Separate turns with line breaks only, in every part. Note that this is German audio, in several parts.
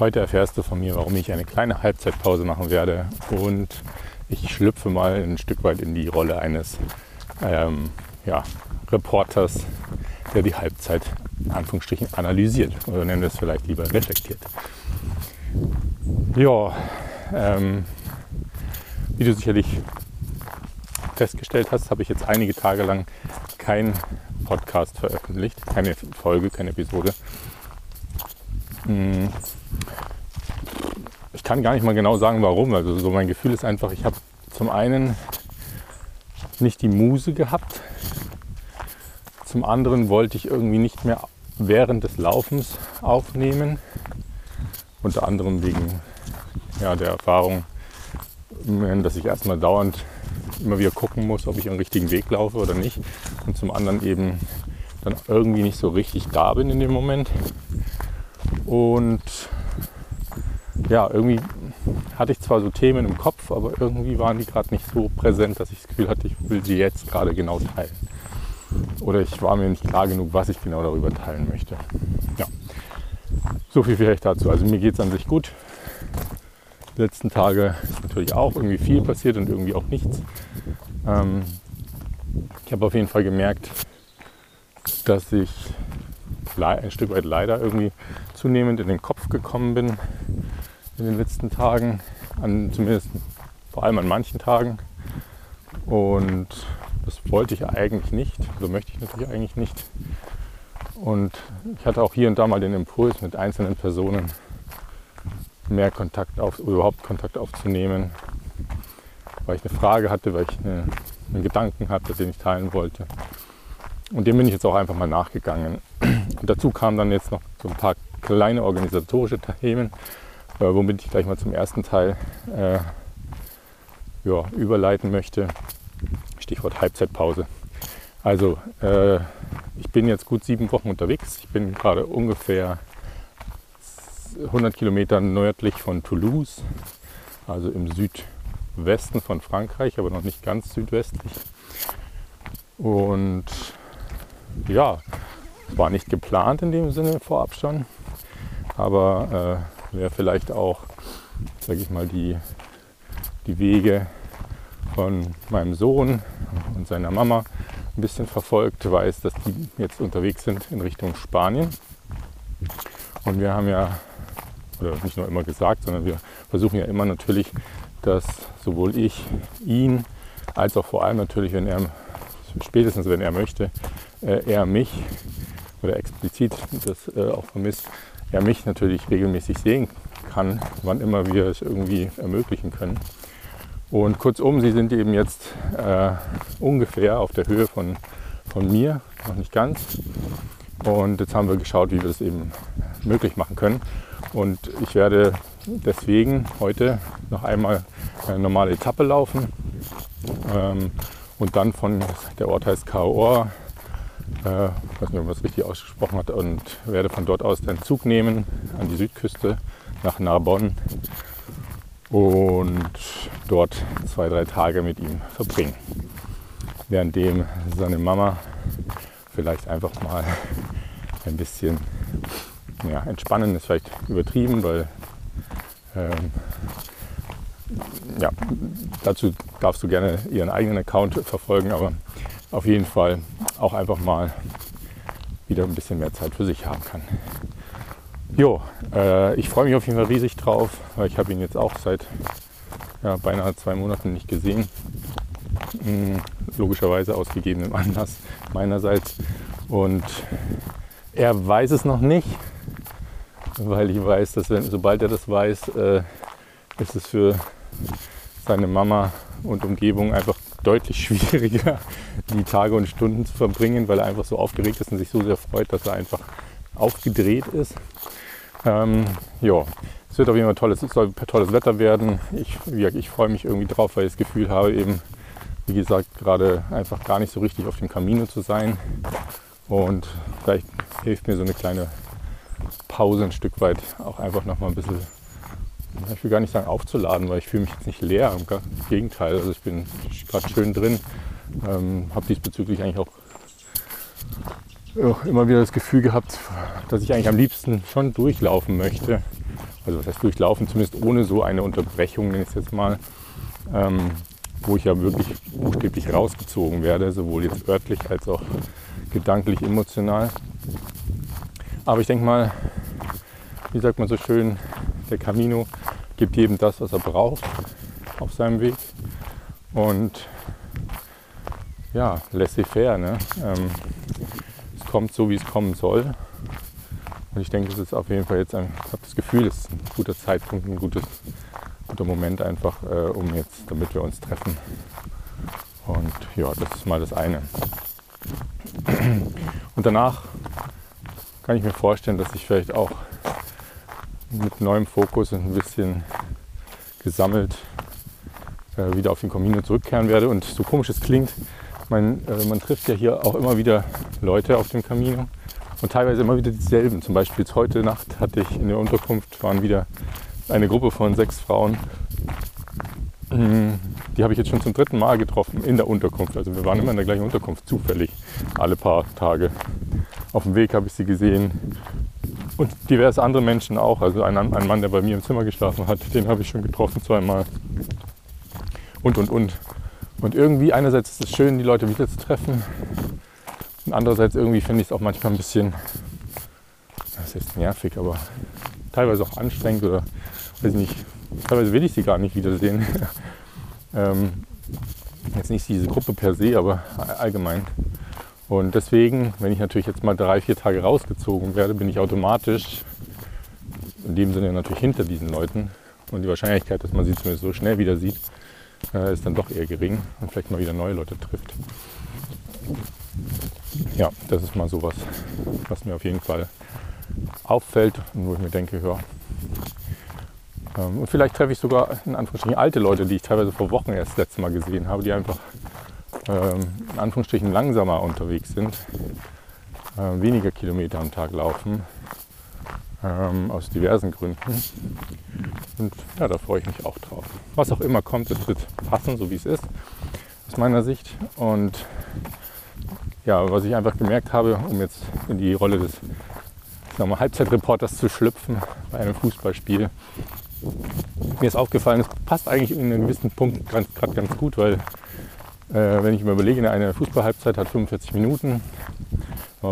Heute erfährst du von mir, warum ich eine kleine Halbzeitpause machen werde und ich schlüpfe mal ein Stück weit in die Rolle eines ähm, ja, Reporters, der die Halbzeit in Anführungsstrichen analysiert oder nennen wir es vielleicht lieber reflektiert. Ja, ähm, wie du sicherlich festgestellt hast, habe ich jetzt einige Tage lang keinen Podcast veröffentlicht, keine Folge, keine Episode. Hm. Ich kann gar nicht mal genau sagen, warum. Also so mein Gefühl ist einfach, ich habe zum einen nicht die Muse gehabt. Zum anderen wollte ich irgendwie nicht mehr während des Laufens aufnehmen. Unter anderem wegen ja, der Erfahrung, dass ich erstmal dauernd immer wieder gucken muss, ob ich einen richtigen Weg laufe oder nicht. Und zum anderen eben dann irgendwie nicht so richtig da bin in dem Moment. Und ja, irgendwie hatte ich zwar so Themen im Kopf, aber irgendwie waren die gerade nicht so präsent, dass ich das Gefühl hatte, ich will sie jetzt gerade genau teilen. Oder ich war mir nicht klar genug, was ich genau darüber teilen möchte. Ja, so viel vielleicht dazu. Also mir geht es an sich gut. Die letzten Tage ist natürlich auch irgendwie viel passiert und irgendwie auch nichts. Ähm, ich habe auf jeden Fall gemerkt, dass ich ein Stück weit leider irgendwie zunehmend in den Kopf gekommen bin in den letzten Tagen, an, zumindest vor allem an manchen Tagen. Und das wollte ich eigentlich nicht, so möchte ich natürlich eigentlich nicht. Und ich hatte auch hier und da mal den Impuls, mit einzelnen Personen mehr Kontakt auf, überhaupt Kontakt aufzunehmen, weil ich eine Frage hatte, weil ich eine, einen Gedanken hatte, den ich teilen wollte. Und dem bin ich jetzt auch einfach mal nachgegangen. Und dazu kamen dann jetzt noch so ein paar kleine organisatorische Themen, äh, womit ich gleich mal zum ersten Teil äh, ja, überleiten möchte. Stichwort Halbzeitpause. Also äh, ich bin jetzt gut sieben Wochen unterwegs. Ich bin gerade ungefähr 100 Kilometer nördlich von Toulouse, also im Südwesten von Frankreich, aber noch nicht ganz südwestlich. Und ja, war nicht geplant in dem Sinne vorab schon, aber äh, wer vielleicht auch, sage ich mal, die, die Wege von meinem Sohn und seiner Mama ein bisschen verfolgt, weiß, dass die jetzt unterwegs sind in Richtung Spanien. Und wir haben ja, oder nicht nur immer gesagt, sondern wir versuchen ja immer natürlich, dass sowohl ich ihn als auch vor allem natürlich, wenn er, spätestens wenn er möchte, äh, er mich oder explizit das äh, auch vermisst, er mich natürlich regelmäßig sehen kann, wann immer wir es irgendwie ermöglichen können. Und kurzum, sie sind eben jetzt äh, ungefähr auf der Höhe von, von mir, noch nicht ganz. Und jetzt haben wir geschaut, wie wir das eben möglich machen können. Und ich werde deswegen heute noch einmal eine normale Etappe laufen ähm, und dann von, der Ort heißt Kaor, äh, ich weiß nicht, ob man das richtig ausgesprochen hat, und werde von dort aus den Zug nehmen an die Südküste nach Narbonne und dort zwei, drei Tage mit ihm verbringen. Währenddem seine Mama vielleicht einfach mal ein bisschen ja, entspannen ist vielleicht übertrieben, weil ähm, ja, dazu darfst du gerne ihren eigenen Account verfolgen, aber auf jeden Fall auch einfach mal wieder ein bisschen mehr Zeit für sich haben kann. Jo, äh, ich freue mich auf jeden Fall riesig drauf, weil ich habe ihn jetzt auch seit ja, beinahe zwei Monaten nicht gesehen. Hm, logischerweise aus gegebenem Anlass meinerseits. Und er weiß es noch nicht, weil ich weiß, dass wenn, sobald er das weiß, äh, ist es für seine Mama und Umgebung einfach deutlich schwieriger, die Tage und Stunden zu verbringen, weil er einfach so aufgeregt ist und sich so sehr freut, dass er einfach aufgedreht ist. Ähm, ja, es wird auf jeden Fall tolles, es soll tolles Wetter werden. Ich, ich freue mich irgendwie drauf, weil ich das Gefühl habe, eben, wie gesagt, gerade einfach gar nicht so richtig auf dem Camino zu sein. Und vielleicht hilft mir so eine kleine Pause ein Stück weit auch einfach nochmal ein bisschen ich will gar nicht sagen aufzuladen, weil ich fühle mich jetzt nicht leer. Im Gegenteil, also ich bin gerade schön drin. Ähm, habe diesbezüglich eigentlich auch ja, immer wieder das Gefühl gehabt, dass ich eigentlich am liebsten schon durchlaufen möchte also was heißt durchlaufen, zumindest ohne so eine Unterbrechung, nenne ich es jetzt mal, ähm, wo ich ja wirklich buchstäblich rausgezogen werde, sowohl jetzt örtlich als auch gedanklich, emotional. Aber ich denke mal, wie sagt man so schön, der Camino gibt jedem das, was er braucht auf seinem Weg. Und ja, laissez-faire. Ne? Ähm, es kommt so, wie es kommen soll. Und ich denke, es ist auf jeden Fall jetzt ein, ich habe das Gefühl, es ist ein guter Zeitpunkt, ein gutes, guter Moment einfach, äh, um jetzt, damit wir uns treffen. Und ja, das ist mal das eine. Und danach kann ich mir vorstellen, dass ich vielleicht auch mit neuem Fokus und ein bisschen gesammelt äh, wieder auf den Camino zurückkehren werde. Und so komisch es klingt, man, äh, man trifft ja hier auch immer wieder Leute auf dem Camino und teilweise immer wieder dieselben. Zum Beispiel heute Nacht hatte ich in der Unterkunft, waren wieder eine Gruppe von sechs Frauen. Mm, die habe ich jetzt schon zum dritten Mal getroffen in der Unterkunft. Also wir waren immer in der gleichen Unterkunft, zufällig, alle paar Tage. Auf dem Weg habe ich sie gesehen. Und diverse andere Menschen auch. Also ein, ein Mann, der bei mir im Zimmer geschlafen hat, den habe ich schon getroffen zweimal. Und, und, und. Und irgendwie einerseits ist es schön, die Leute wieder zu treffen. Und andererseits irgendwie finde ich es auch manchmal ein bisschen, das ist nervig, aber teilweise auch anstrengend oder weiß nicht, teilweise will ich sie gar nicht wiedersehen. ähm, jetzt nicht diese Gruppe per se, aber allgemein. Und deswegen, wenn ich natürlich jetzt mal drei, vier Tage rausgezogen werde, bin ich automatisch in dem Sinne natürlich hinter diesen Leuten. Und die Wahrscheinlichkeit, dass man sie zumindest so schnell wieder sieht, äh, ist dann doch eher gering und vielleicht mal wieder neue Leute trifft. Ja, das ist mal sowas, was mir auf jeden Fall auffällt und wo ich mir denke, ja. Ähm, und vielleicht treffe ich sogar in Anführungsstrichen alte Leute, die ich teilweise vor Wochen erst das letzte Mal gesehen habe, die einfach in Anführungsstrichen langsamer unterwegs sind, äh, weniger Kilometer am Tag laufen, ähm, aus diversen Gründen. Und ja, da freue ich mich auch drauf. Was auch immer kommt, es wird passen, so wie es ist, aus meiner Sicht. Und ja, was ich einfach gemerkt habe, um jetzt in die Rolle des wir, Halbzeitreporters zu schlüpfen bei einem Fußballspiel, mir ist aufgefallen, es passt eigentlich in einem gewissen Punkt gerade ganz gut, weil äh, wenn ich mir überlege, eine Fußballhalbzeit hat 45 Minuten,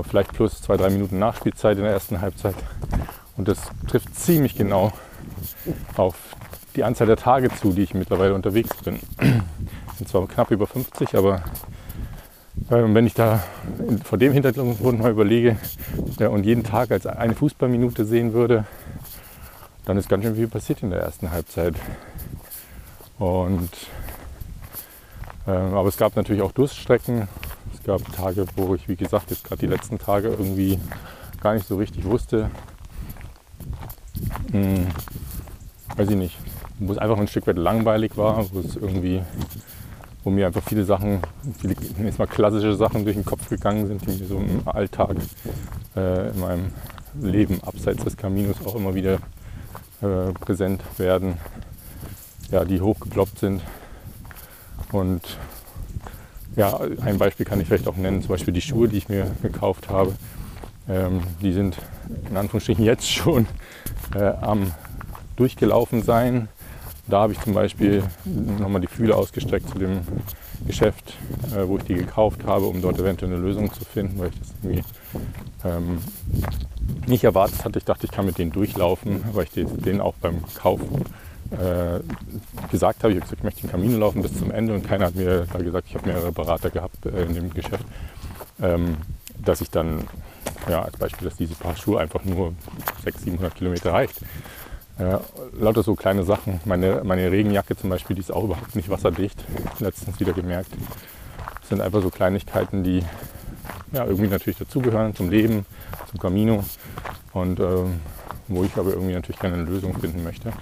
vielleicht plus zwei, drei Minuten Nachspielzeit in der ersten Halbzeit. Und das trifft ziemlich genau auf die Anzahl der Tage zu, die ich mittlerweile unterwegs bin. Bin zwar knapp über 50, aber äh, wenn ich da vor dem Hintergrund mal überlege und jeden Tag als eine Fußballminute sehen würde, dann ist ganz schön viel passiert in der ersten Halbzeit. Und, äh, aber es gab natürlich auch Durststrecken. Es gab Tage, wo ich, wie gesagt, jetzt gerade die letzten Tage irgendwie gar nicht so richtig wusste, hm, weiß ich nicht, wo es einfach ein Stück weit langweilig war, wo es irgendwie, wo mir einfach viele Sachen, viele jetzt mal klassische Sachen durch den Kopf gegangen sind, die mir so im Alltag, äh, in meinem Leben abseits des Kaminos auch immer wieder äh, präsent werden, ja, die hochgeploppt sind. Und ja, ein Beispiel kann ich vielleicht auch nennen, zum Beispiel die Schuhe, die ich mir gekauft habe. Ähm, die sind in Anführungsstrichen jetzt schon äh, am durchgelaufen sein. Da habe ich zum Beispiel nochmal die Fühler ausgestreckt zu dem Geschäft, äh, wo ich die gekauft habe, um dort eventuell eine Lösung zu finden, weil ich das irgendwie ähm, nicht erwartet hatte. Ich dachte, ich kann mit denen durchlaufen, weil ich denen auch beim Kauf äh, gesagt habe. Ich habe gesagt, ich möchte den Kamin laufen bis zum Ende und keiner hat mir da gesagt, ich habe mehrere Berater gehabt äh, in dem Geschäft, ähm, dass ich dann ja, als Beispiel, dass diese Paar Schuhe einfach nur 600, 700 Kilometer reicht. Äh, lauter so kleine Sachen. Meine, meine Regenjacke zum Beispiel, die ist auch überhaupt nicht wasserdicht. Letztens wieder gemerkt. Das sind einfach so Kleinigkeiten, die ja, irgendwie natürlich dazugehören zum Leben, zum Camino. Und äh, wo ich aber irgendwie natürlich gerne eine Lösung finden möchte.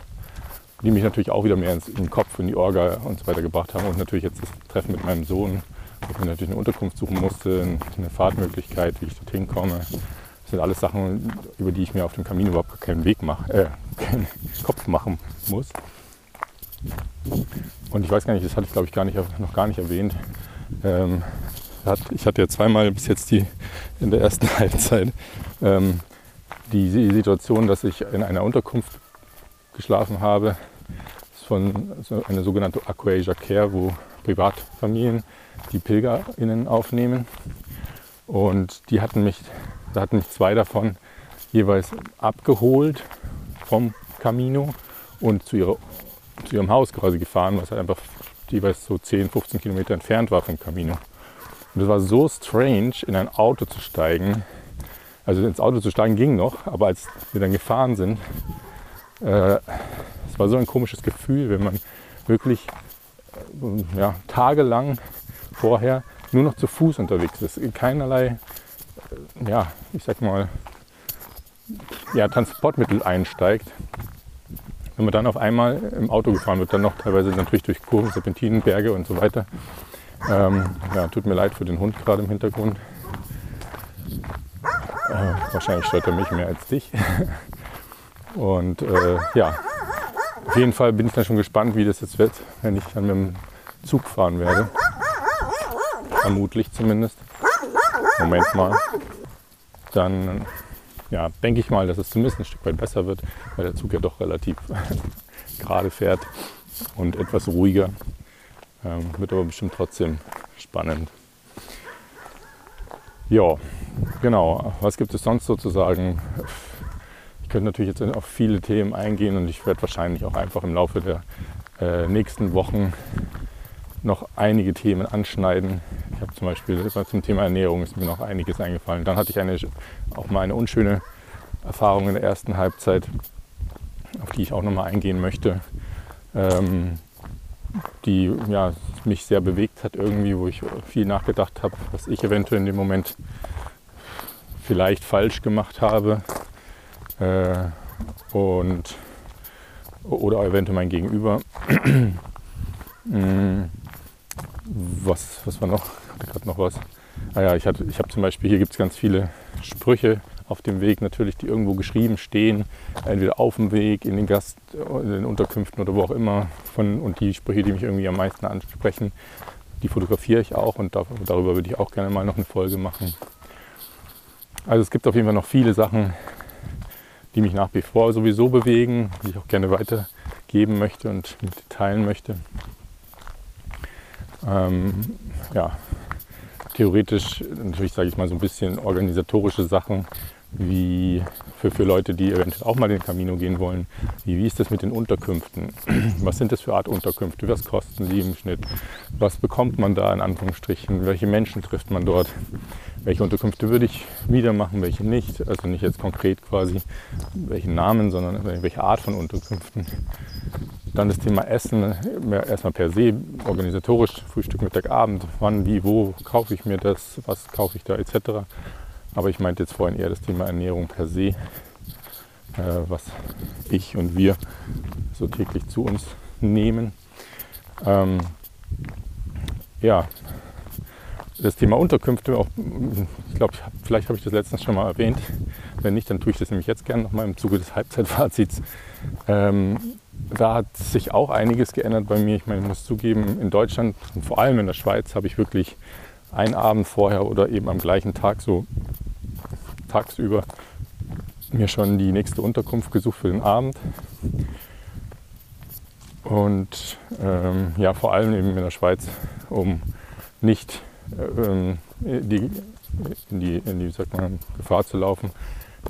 Die mich natürlich auch wieder mehr ins, in den Kopf, in die Orga und so weiter gebracht haben. Und natürlich jetzt das Treffen mit meinem Sohn, wo ich mir natürlich eine Unterkunft suchen musste, eine Fahrtmöglichkeit, wie ich dorthin komme. Das sind alles Sachen, über die ich mir auf dem Kamin überhaupt keinen Weg mache, äh, keinen Kopf machen muss. Und ich weiß gar nicht, das hatte ich glaube ich gar nicht, noch gar nicht erwähnt. Ähm, ich hatte ja zweimal bis jetzt die in der ersten Halbzeit ähm, die Situation, dass ich in einer Unterkunft geschlafen habe. Ist von so eine sogenannte Aquasia Care, wo Privatfamilien die PilgerInnen aufnehmen. Und die hatten mich, da hatten mich zwei davon jeweils abgeholt vom Camino und zu, ihrer, zu ihrem Haus quasi gefahren, was halt einfach jeweils so 10, 15 Kilometer entfernt war vom Camino. Und es war so strange, in ein Auto zu steigen. Also ins Auto zu steigen ging noch, aber als wir dann gefahren sind, äh, es war so ein komisches Gefühl, wenn man wirklich äh, ja, tagelang vorher nur noch zu Fuß unterwegs ist. Keinerlei, äh, ja, ich sag mal, ja, Transportmittel einsteigt. Wenn man dann auf einmal im Auto gefahren wird, dann noch teilweise natürlich durch Kurven, Serpentinen, Berge und so weiter. Ähm, ja, tut mir leid für den Hund gerade im Hintergrund. Äh, wahrscheinlich stört er mich mehr als dich. Und äh, ja, auf jeden Fall bin ich dann schon gespannt, wie das jetzt wird, wenn ich dann mit dem Zug fahren werde. Vermutlich zumindest. Moment mal. Dann ja, denke ich mal, dass es zumindest ein Stück weit besser wird, weil der Zug ja doch relativ gerade fährt und etwas ruhiger. Ähm, wird aber bestimmt trotzdem spannend. Ja, genau. Was gibt es sonst sozusagen? Ich könnte natürlich jetzt auf viele Themen eingehen und ich werde wahrscheinlich auch einfach im Laufe der äh, nächsten Wochen noch einige Themen anschneiden. Ich habe zum Beispiel zum Thema Ernährung ist mir noch einiges eingefallen. Dann hatte ich eine, auch mal eine unschöne Erfahrung in der ersten Halbzeit, auf die ich auch noch mal eingehen möchte, ähm, die ja, mich sehr bewegt hat irgendwie, wo ich viel nachgedacht habe, was ich eventuell in dem Moment vielleicht falsch gemacht habe und oder eventuell mein Gegenüber. Mm, was, was war noch? Ich hatte gerade noch was. Ah ja, ich, ich habe zum Beispiel, hier gibt es ganz viele Sprüche auf dem Weg natürlich, die irgendwo geschrieben stehen, entweder auf dem Weg, in den Gast, in den Unterkünften oder wo auch immer. Von, und die Sprüche, die mich irgendwie am meisten ansprechen, die fotografiere ich auch und darüber würde ich auch gerne mal noch eine Folge machen. Also es gibt auf jeden Fall noch viele Sachen, die mich nach wie vor sowieso bewegen, die ich auch gerne weitergeben möchte und teilen möchte. Ähm, ja, theoretisch natürlich, sage ich mal, so ein bisschen organisatorische Sachen, wie für, für Leute, die eventuell auch mal den Camino gehen wollen, wie, wie ist das mit den Unterkünften? Was sind das für Art Unterkünfte? Was kosten die im Schnitt? Was bekommt man da in Anführungsstrichen? Welche Menschen trifft man dort? Welche Unterkünfte würde ich wieder machen, welche nicht? Also nicht jetzt konkret quasi welchen Namen, sondern welche Art von Unterkünften. Dann das Thema Essen, erstmal per se, organisatorisch, Frühstück, Mittag, Abend, wann, wie, wo kaufe ich mir das, was kaufe ich da etc. Aber ich meinte jetzt vorhin eher das Thema Ernährung per se, äh, was ich und wir so täglich zu uns nehmen. Ähm, ja, das Thema Unterkünfte, auch, ich glaube, vielleicht habe ich das letztens schon mal erwähnt. Wenn nicht, dann tue ich das nämlich jetzt gerne nochmal im Zuge des Halbzeitfazits. Ähm, da hat sich auch einiges geändert bei mir. Ich meine, ich muss zugeben, in Deutschland und vor allem in der Schweiz habe ich wirklich einen Abend vorher oder eben am gleichen Tag so tagsüber mir schon die nächste Unterkunft gesucht für den Abend. Und ähm, ja, vor allem eben in der Schweiz, um nicht ähm, die, in, die, in die sagt man, Gefahr zu laufen,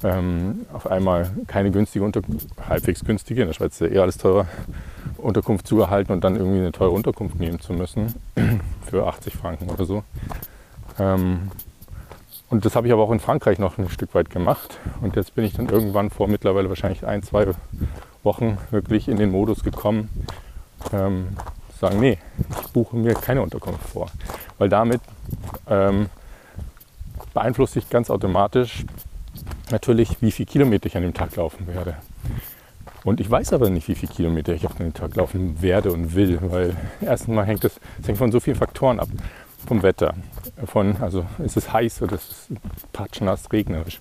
ähm, auf einmal keine günstige, unter, halbwegs günstige, in der Schweiz ist ja eher alles teurer, Unterkunft zu erhalten und dann irgendwie eine teure Unterkunft nehmen zu müssen, für 80 Franken oder so. Ähm, und das habe ich aber auch in Frankreich noch ein Stück weit gemacht. Und jetzt bin ich dann irgendwann vor mittlerweile wahrscheinlich ein, zwei Wochen wirklich in den Modus gekommen, ähm, sagen, nee, ich buche mir keine Unterkunft vor. Weil damit ähm, beeinflusst sich ganz automatisch natürlich, wie viele Kilometer ich an dem Tag laufen werde. Und ich weiß aber nicht, wie viele Kilometer ich auf den Tag laufen werde und will, weil erstens mal hängt es hängt von so vielen Faktoren ab. Vom Wetter, von, also ist es heiß oder ist es patschnass, regnerisch.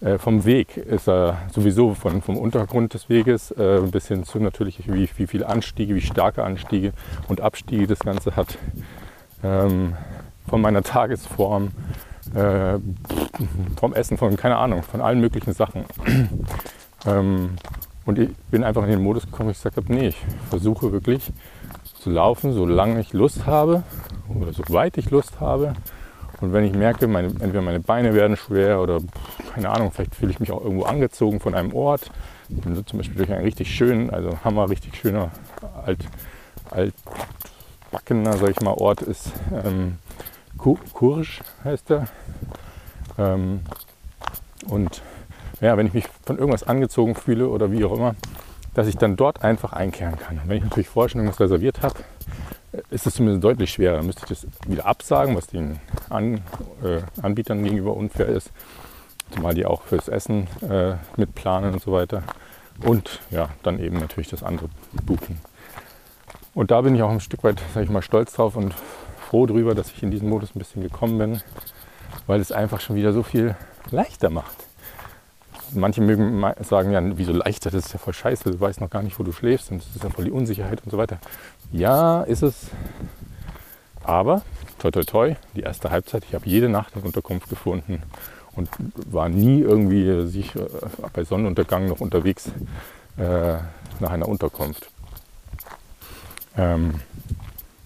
Äh, vom Weg ist er sowieso von, vom Untergrund des Weges äh, bis hin zu natürlich, wie, wie viele Anstiege, wie starke Anstiege und Abstiege das Ganze hat. Ähm, von meiner Tagesform, äh, vom Essen, von keine Ahnung, von allen möglichen Sachen. ähm, Und ich bin einfach in den Modus gekommen, ich gesagt habe, nee, ich versuche wirklich zu laufen, solange ich Lust habe oder so weit ich Lust habe. Und wenn ich merke, meine, entweder meine Beine werden schwer oder keine Ahnung, vielleicht fühle ich mich auch irgendwo angezogen von einem Ort. Ich bin so zum Beispiel durch einen richtig schönen, also Hammer, richtig schöner alt, altbackener, sag ich mal, Ort ist ähm, Kursch heißt der. Ähm, und ja, wenn ich mich von irgendwas angezogen fühle oder wie auch immer, dass ich dann dort einfach einkehren kann. Und wenn ich natürlich vorher schon irgendwas reserviert habe, ist es zumindest deutlich schwerer. Dann müsste ich das wieder absagen, was den An, äh, Anbietern gegenüber unfair ist. Zumal die auch fürs Essen äh, mitplanen und so weiter. Und ja, dann eben natürlich das andere buchen. Und da bin ich auch ein Stück weit, sage ich mal, stolz drauf und froh darüber, dass ich in diesen Modus ein bisschen gekommen bin, weil es einfach schon wieder so viel leichter macht. Manche mögen sagen, ja, wieso leichter, das ist ja voll scheiße, du weißt noch gar nicht, wo du schläfst und das ist ja voll die Unsicherheit und so weiter. Ja, ist es. Aber, toi toi toi, die erste Halbzeit, ich habe jede Nacht eine Unterkunft gefunden und war nie irgendwie sich äh, bei Sonnenuntergang noch unterwegs äh, nach einer Unterkunft. Ähm,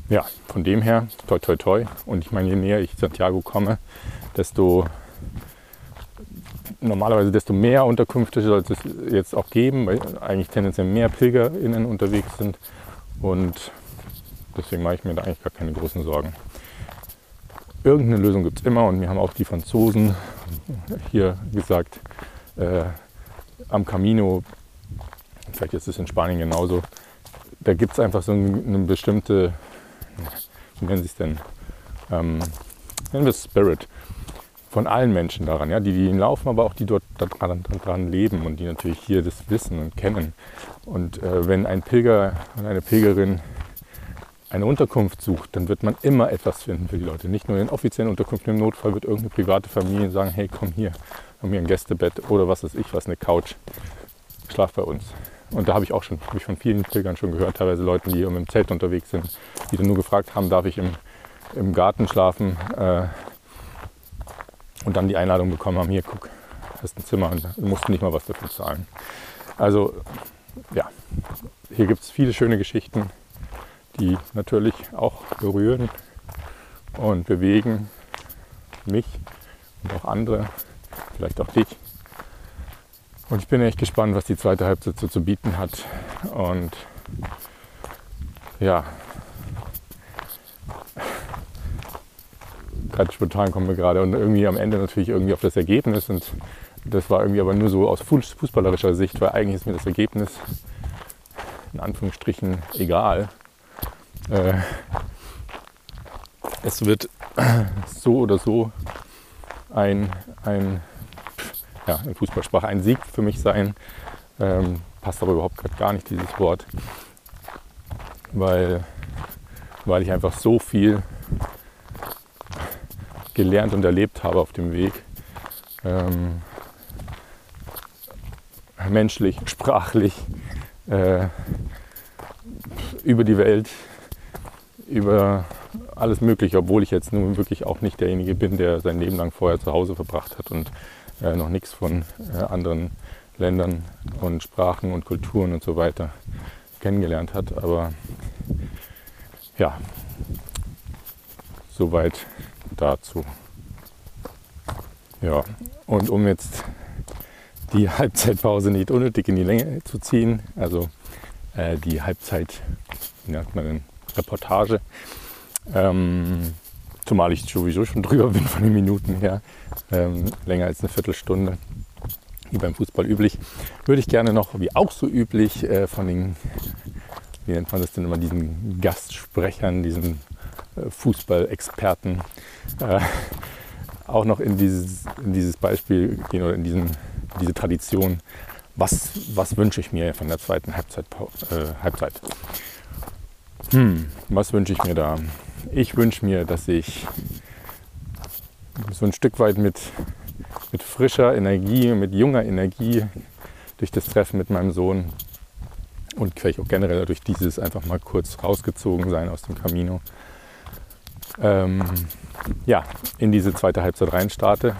ja, von dem her, toi toi toi. Und ich meine, je näher ich Santiago komme, desto normalerweise desto mehr Unterkünfte sollte es jetzt auch geben, weil eigentlich tendenziell mehr PilgerInnen unterwegs sind. Und deswegen mache ich mir da eigentlich gar keine großen Sorgen. Irgendeine Lösung gibt es immer und mir haben auch die Franzosen hier gesagt, äh, am Camino, vielleicht ist es in Spanien genauso, da gibt es einfach so eine, bestimmte, wie nennen sie es denn, ähm, nennen wir es Spirit von allen Menschen daran, ja, die, die ihn laufen, aber auch die dort daran, daran leben und die natürlich hier das wissen und kennen. Und äh, wenn ein Pilger und eine Pilgerin eine Unterkunft sucht, dann wird man immer etwas finden für die Leute. Nicht nur in offiziellen Unterkünften, im Notfall wird irgendeine private Familie sagen, hey, komm hier, haben hier ein Gästebett oder was weiß ich, was, eine Couch, schlaf bei uns. Und da habe ich auch schon, habe ich von vielen Pilgern schon gehört, teilweise Leuten, die im Zelt unterwegs sind, die dann nur gefragt haben, darf ich im, im Garten schlafen? Äh, und dann die Einladung bekommen haben, hier guck, hast ein Zimmer und du musst nicht mal was dafür zahlen. Also ja, hier gibt es viele schöne Geschichten, die natürlich auch berühren und bewegen mich und auch andere, vielleicht auch dich. Und ich bin echt gespannt, was die zweite Halbzeit so zu bieten hat. Und ja, gerade spontan kommen wir gerade und irgendwie am Ende natürlich irgendwie auf das Ergebnis und das war irgendwie aber nur so aus fußballerischer Sicht, weil eigentlich ist mir das Ergebnis in Anführungsstrichen egal. Äh, es wird so oder so ein, ein ja, in Fußballsprache ein Sieg für mich sein. Ähm, passt aber überhaupt gar nicht dieses Wort, weil, weil ich einfach so viel gelernt und erlebt habe auf dem Weg. Ähm, menschlich, sprachlich, äh, über die Welt, über alles Mögliche, obwohl ich jetzt nun wirklich auch nicht derjenige bin, der sein Leben lang vorher zu Hause verbracht hat und äh, noch nichts von äh, anderen Ländern und Sprachen und Kulturen und so weiter kennengelernt hat. Aber ja, soweit dazu. Ja, und um jetzt die Halbzeitpause nicht unnötig in die Länge zu ziehen, also äh, die Halbzeit, wie nennt man denn, Reportage, ähm, zumal ich sowieso schon drüber bin von den Minuten her, ähm, länger als eine Viertelstunde, wie beim Fußball üblich, würde ich gerne noch, wie auch so üblich, äh, von den, wie nennt man das denn immer, diesen Gastsprechern, diesen Fußballexperten äh, auch noch in dieses, in dieses Beispiel gehen oder in diesen, diese Tradition. Was, was wünsche ich mir von der zweiten Halbzeit? Äh, Halbzeit? Hm, was wünsche ich mir da? Ich wünsche mir, dass ich so ein Stück weit mit, mit frischer Energie, mit junger Energie durch das Treffen mit meinem Sohn und vielleicht auch generell durch dieses einfach mal kurz rausgezogen sein aus dem Camino, ähm, ja, in diese zweite Halbzeit rein starte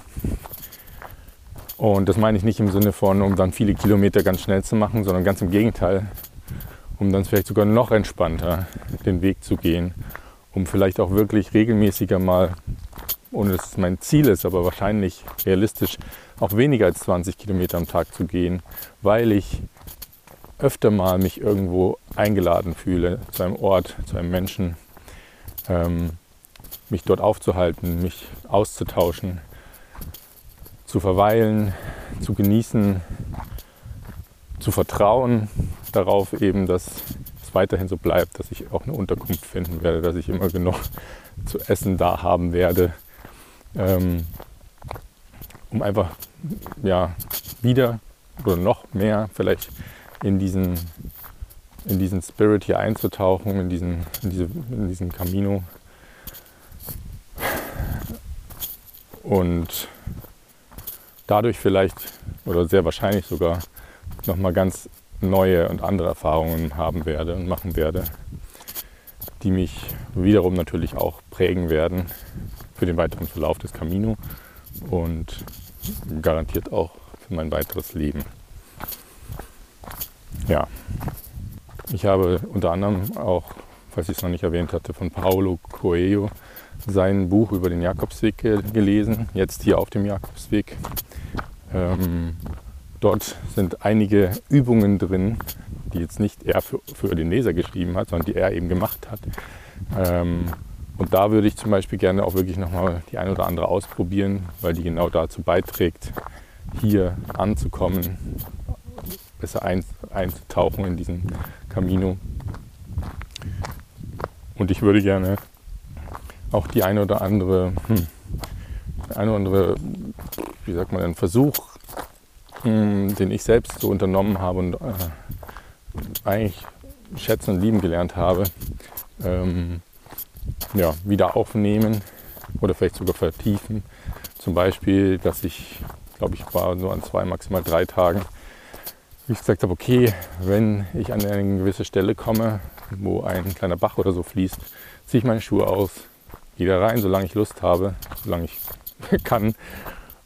Und das meine ich nicht im Sinne von, um dann viele Kilometer ganz schnell zu machen, sondern ganz im Gegenteil, um dann vielleicht sogar noch entspannter den Weg zu gehen, um vielleicht auch wirklich regelmäßiger mal, ohne dass es mein Ziel ist, aber wahrscheinlich realistisch, auch weniger als 20 Kilometer am Tag zu gehen, weil ich öfter mal mich irgendwo eingeladen fühle zu einem Ort, zu einem Menschen, ähm, mich dort aufzuhalten, mich auszutauschen, zu verweilen, zu genießen, zu vertrauen darauf eben, dass es weiterhin so bleibt, dass ich auch eine Unterkunft finden werde, dass ich immer genug zu essen da haben werde, ähm, um einfach ja, wieder oder noch mehr vielleicht in diesen, in diesen Spirit hier einzutauchen, in diesen, in diese, in diesen Camino. Und dadurch vielleicht oder sehr wahrscheinlich sogar nochmal ganz neue und andere Erfahrungen haben werde und machen werde, die mich wiederum natürlich auch prägen werden für den weiteren Verlauf des Camino und garantiert auch für mein weiteres Leben. Ja, ich habe unter anderem auch, falls ich es noch nicht erwähnt hatte, von Paulo Coelho sein Buch über den Jakobsweg gelesen, jetzt hier auf dem Jakobsweg. Ähm, dort sind einige Übungen drin, die jetzt nicht er für, für, den Leser geschrieben hat, sondern die er eben gemacht hat. Ähm, und da würde ich zum Beispiel gerne auch wirklich nochmal die eine oder andere ausprobieren, weil die genau dazu beiträgt, hier anzukommen, besser einzutauchen in diesen Camino. Und ich würde gerne auch die eine oder andere, hm, eine oder andere, wie sagt man, einen Versuch, hm, den ich selbst so unternommen habe und äh, eigentlich schätzen und lieben gelernt habe, ähm, ja, wieder aufnehmen oder vielleicht sogar vertiefen. Zum Beispiel, dass ich, glaube ich, war nur an zwei, maximal drei Tagen wie ich gesagt habe, okay, wenn ich an eine gewisse Stelle komme, wo ein kleiner Bach oder so fließt, ziehe ich meine Schuhe aus, gehe da rein, solange ich Lust habe, solange ich kann.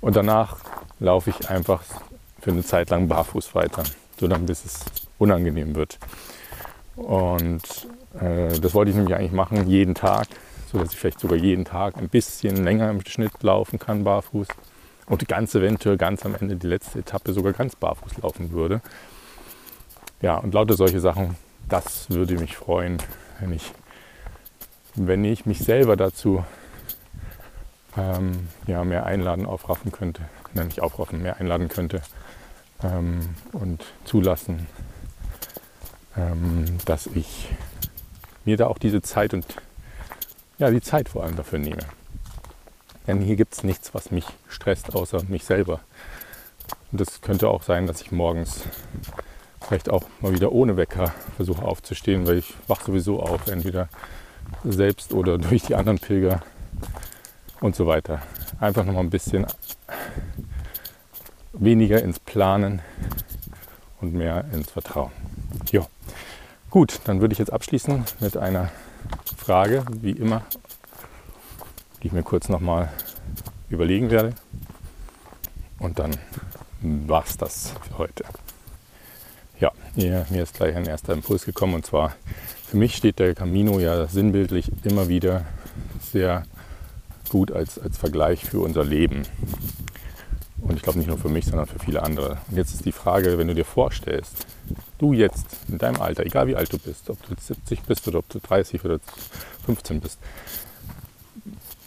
Und danach laufe ich einfach für eine Zeit lang barfuß weiter, solange bis es unangenehm wird. Und äh, das wollte ich nämlich eigentlich machen, jeden Tag, sodass ich vielleicht sogar jeden Tag ein bisschen länger im Schnitt laufen kann, barfuß und ganz eventuell ganz am Ende die letzte Etappe sogar ganz barfuß laufen würde. Ja, und lauter solche Sachen, das würde mich freuen, wenn ich, wenn ich mich selber dazu ähm, ja, mehr einladen, aufraffen könnte. Nein, nicht aufraffen, mehr einladen könnte ähm, und zulassen, ähm, dass ich mir da auch diese Zeit und ja, die Zeit vor allem dafür nehme. Denn hier gibt es nichts, was mich stresst, außer mich selber. Und das könnte auch sein, dass ich morgens vielleicht auch mal wieder ohne Wecker versuche aufzustehen, weil ich wach sowieso auf, entweder selbst oder durch die anderen Pilger und so weiter. Einfach noch mal ein bisschen weniger ins Planen und mehr ins Vertrauen. Jo. Gut, dann würde ich jetzt abschließen mit einer Frage, wie immer die ich mir kurz nochmal überlegen werde. Und dann war es das für heute. Ja, mir ist gleich ein erster Impuls gekommen und zwar für mich steht der Camino ja sinnbildlich immer wieder sehr gut als, als Vergleich für unser Leben. Und ich glaube nicht nur für mich, sondern für viele andere. Und jetzt ist die Frage, wenn du dir vorstellst, du jetzt in deinem Alter, egal wie alt du bist, ob du 70 bist oder ob du 30 oder 15 bist,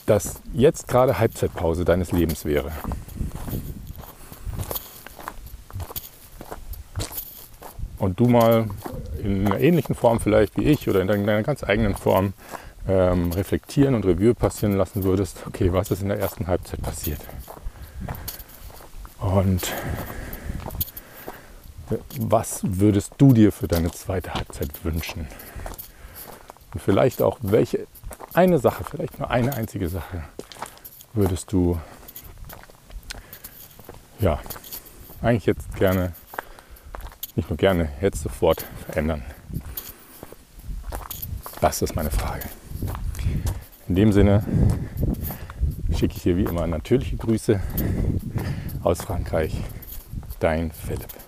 dass jetzt gerade Halbzeitpause deines Lebens wäre. Und du mal in einer ähnlichen Form vielleicht wie ich oder in deiner ganz eigenen Form ähm, reflektieren und Revue passieren lassen würdest, okay, was ist in der ersten Halbzeit passiert? Und was würdest du dir für deine zweite Halbzeit wünschen? Und vielleicht auch, welche eine Sache, vielleicht nur eine einzige Sache, würdest du ja eigentlich jetzt gerne, nicht nur gerne, jetzt sofort verändern? Das ist meine Frage. In dem Sinne schicke ich hier wie immer natürliche Grüße aus Frankreich. Dein Philipp.